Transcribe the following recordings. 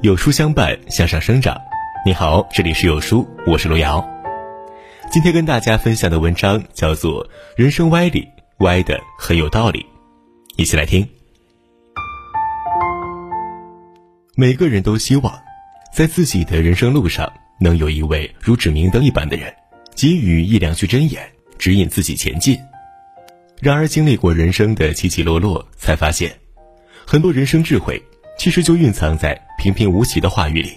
有书相伴，向上生长。你好，这里是有书，我是路遥。今天跟大家分享的文章叫做《人生歪理，歪的很有道理》，一起来听。每个人都希望，在自己的人生路上，能有一位如指明灯一般的人，给予一两句真言，指引自己前进。然而，经历过人生的起起落落，才发现，很多人生智慧，其实就蕴藏在平平无奇的话语里。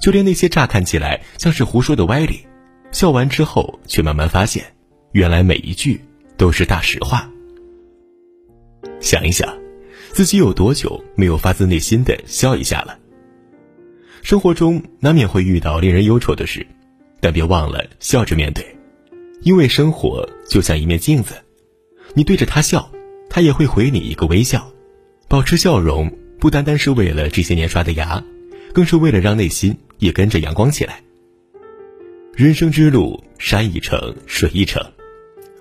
就连那些乍看起来像是胡说的歪理，笑完之后，却慢慢发现，原来每一句都是大实话。想一想，自己有多久没有发自内心的笑一下了？生活中难免会遇到令人忧愁的事，但别忘了笑着面对，因为生活就像一面镜子。你对着他笑，他也会回你一个微笑。保持笑容，不单单是为了这些年刷的牙，更是为了让内心也跟着阳光起来。人生之路，山一程，水一程，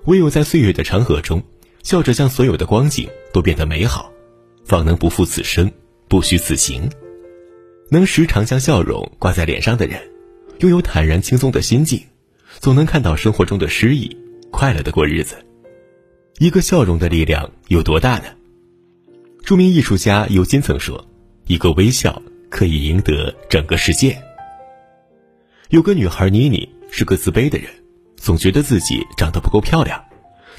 唯有在岁月的长河中，笑着将所有的光景都变得美好，方能不负此生，不虚此行。能时常将笑容挂在脸上的人，拥有坦然轻松的心境，总能看到生活中的诗意，快乐的过日子。一个笑容的力量有多大呢？著名艺术家尤金曾说：“一个微笑可以赢得整个世界。”有个女孩妮妮是个自卑的人，总觉得自己长得不够漂亮，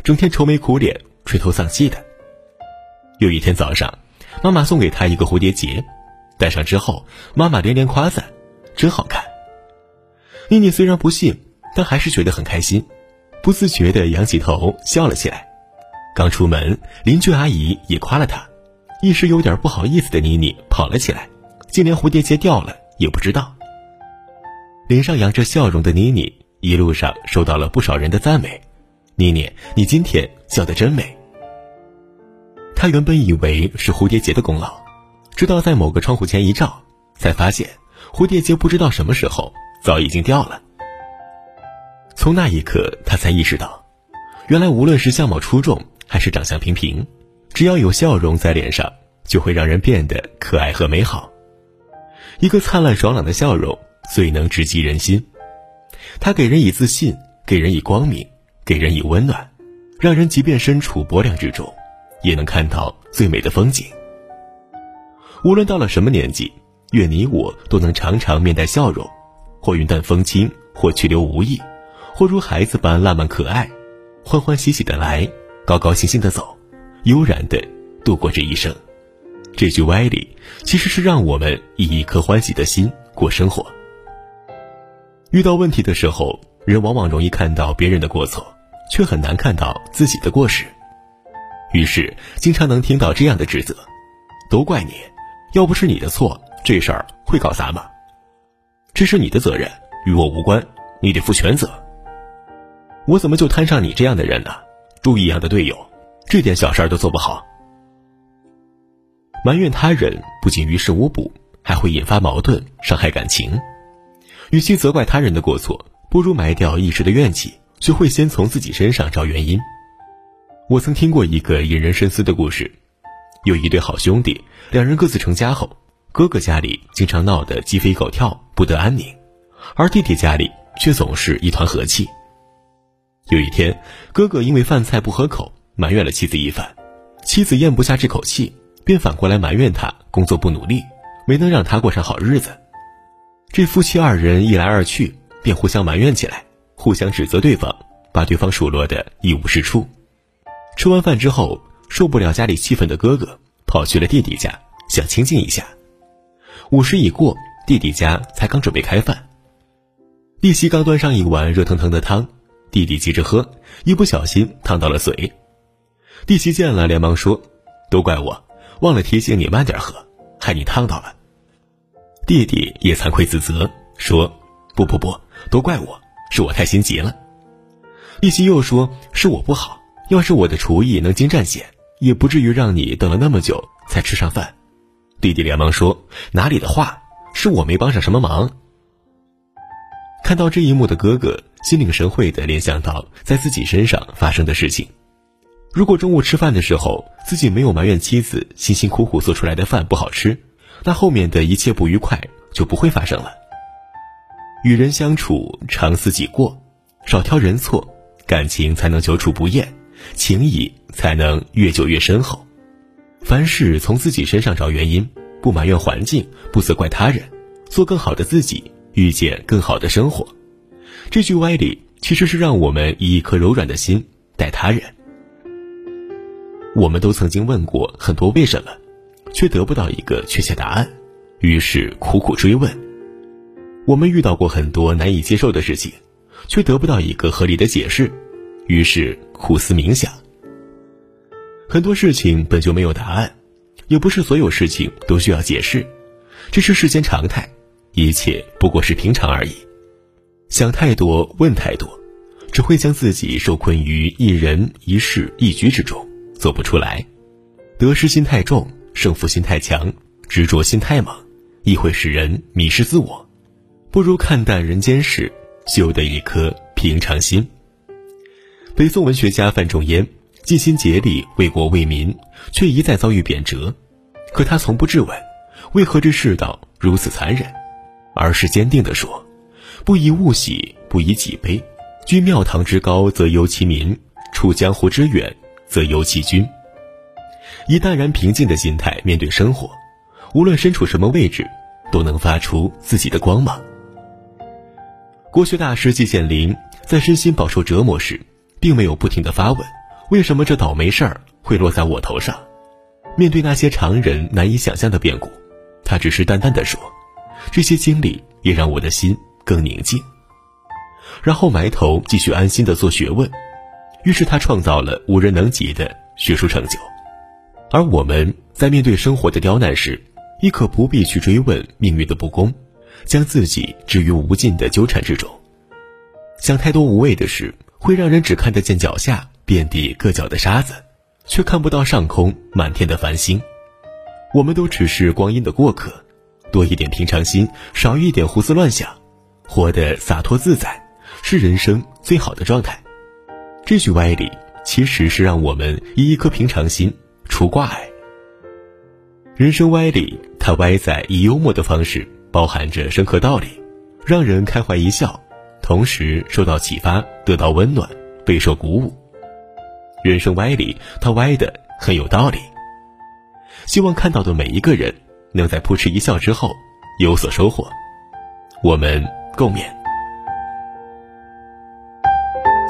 整天愁眉苦脸、垂头丧气的。有一天早上，妈妈送给她一个蝴蝶结，戴上之后，妈妈连连夸赞：“真好看。”妮妮虽然不信，但还是觉得很开心，不自觉地仰起头笑了起来。刚出门，邻居阿姨也夸了她。一时有点不好意思的妮妮跑了起来，竟连蝴蝶结掉了也不知道。脸上扬着笑容的妮妮，一路上受到了不少人的赞美：“妮妮，你今天笑得真美。”她原本以为是蝴蝶结的功劳，直到在某个窗户前一照，才发现蝴蝶结不知道什么时候早已经掉了。从那一刻，她才意识到，原来无论是相貌出众，还是长相平平，只要有笑容在脸上，就会让人变得可爱和美好。一个灿烂爽朗的笑容最能直击人心，它给人以自信，给人以光明，给人以温暖，让人即便身处薄凉之中，也能看到最美的风景。无论到了什么年纪，愿你我都能常常面带笑容，或云淡风轻，或去留无意，或如孩子般烂漫可爱，欢欢喜喜的来。高高兴兴的走，悠然的度过这一生。这句歪理其实是让我们以一颗欢喜的心过生活。遇到问题的时候，人往往容易看到别人的过错，却很难看到自己的过失。于是，经常能听到这样的指责：“都怪你，要不是你的错，这事儿会搞砸吗？这是你的责任，与我无关，你得负全责。我怎么就摊上你这样的人呢？”猪一样的队友，这点小事儿都做不好。埋怨他人不仅于事无补，还会引发矛盾，伤害感情。与其责怪他人的过错，不如埋掉一时的怨气，学会先从自己身上找原因。我曾听过一个引人深思的故事：有一对好兄弟，两人各自成家后，哥哥家里经常闹得鸡飞狗跳，不得安宁，而弟弟家里却总是一团和气。有一天，哥哥因为饭菜不合口，埋怨了妻子一番，妻子咽不下这口气，便反过来埋怨他工作不努力，没能让他过上好日子。这夫妻二人一来二去，便互相埋怨起来，互相指责对方，把对方数落得一无是处。吃完饭之后，受不了家里气氛的哥哥，跑去了弟弟家，想清静一下。午时已过，弟弟家才刚准备开饭，弟媳刚端上一碗热腾腾的汤。弟弟急着喝，一不小心烫到了嘴。弟媳见了，连忙说：“都怪我，忘了提醒你慢点喝，害你烫到了。”弟弟也惭愧自责，说：“不不不，都怪我，是我太心急了。”弟媳又说：“是我不好，要是我的厨艺能精湛些，也不至于让你等了那么久才吃上饭。”弟弟连忙说：“哪里的话，是我没帮上什么忙。”看到这一幕的哥哥。心领神会地联想到在自己身上发生的事情。如果中午吃饭的时候自己没有埋怨妻子辛辛苦苦做出来的饭不好吃，那后面的一切不愉快就不会发生了。与人相处，常思己过，少挑人错，感情才能久处不厌，情谊才能越久越深厚。凡事从自己身上找原因，不埋怨环境，不责怪他人，做更好的自己，遇见更好的生活。这句歪理其实是让我们以一颗柔软的心待他人。我们都曾经问过很多为什么，却得不到一个确切答案，于是苦苦追问。我们遇到过很多难以接受的事情，却得不到一个合理的解释，于是苦思冥想。很多事情本就没有答案，也不是所有事情都需要解释，这是世间常态，一切不过是平常而已。想太多，问太多，只会将自己受困于一人一事一局之中，做不出来。得失心太重，胜负心太强，执着心太猛，亦会使人迷失自我。不如看淡人间事，修得一颗平常心。北宋文学家范仲淹尽心竭力为国为民，却一再遭遇贬谪。可他从不质问，为何这世道如此残忍，而是坚定地说：“不以物喜，不以己悲。居庙堂之高则忧其民，处江湖之远则忧其君。”以淡然平静的心态面对生活，无论身处什么位置，都能发出自己的光芒。国学大师季羡林在身心饱受折磨时，并没有不停的发问：“为什么这倒霉事儿会落在我头上？”面对那些常人难以想象的变故，他只是淡淡的说：“这些经历也让我的心更宁静。”然后埋头继续安心的做学问。于是他创造了无人能及的学术成就。而我们在面对生活的刁难时，亦可不必去追问命运的不公。将自己置于无尽的纠缠之中，想太多无谓的事，会让人只看得见脚下遍地硌脚的沙子，却看不到上空满天的繁星。我们都只是光阴的过客，多一点平常心，少一点胡思乱想，活得洒脱自在，是人生最好的状态。这句歪理，其实是让我们以一颗平常心除挂碍。人生歪理，它歪在以幽默的方式。包含着深刻道理，让人开怀一笑，同时受到启发，得到温暖，备受鼓舞。人生歪理，它歪的很有道理。希望看到的每一个人，能在扑哧一笑之后有所收获。我们共勉。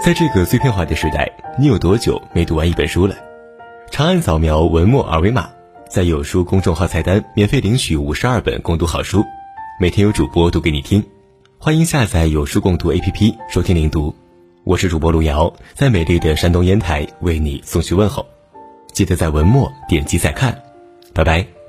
在这个碎片化的时代，你有多久没读完一本书了？长按扫描文末二维码，在有书公众号菜单免费领取五十二本共读好书。每天有主播读给你听，欢迎下载有书共读 APP 收听领读。我是主播路遥，在美丽的山东烟台为你送去问候。记得在文末点击再看，拜拜。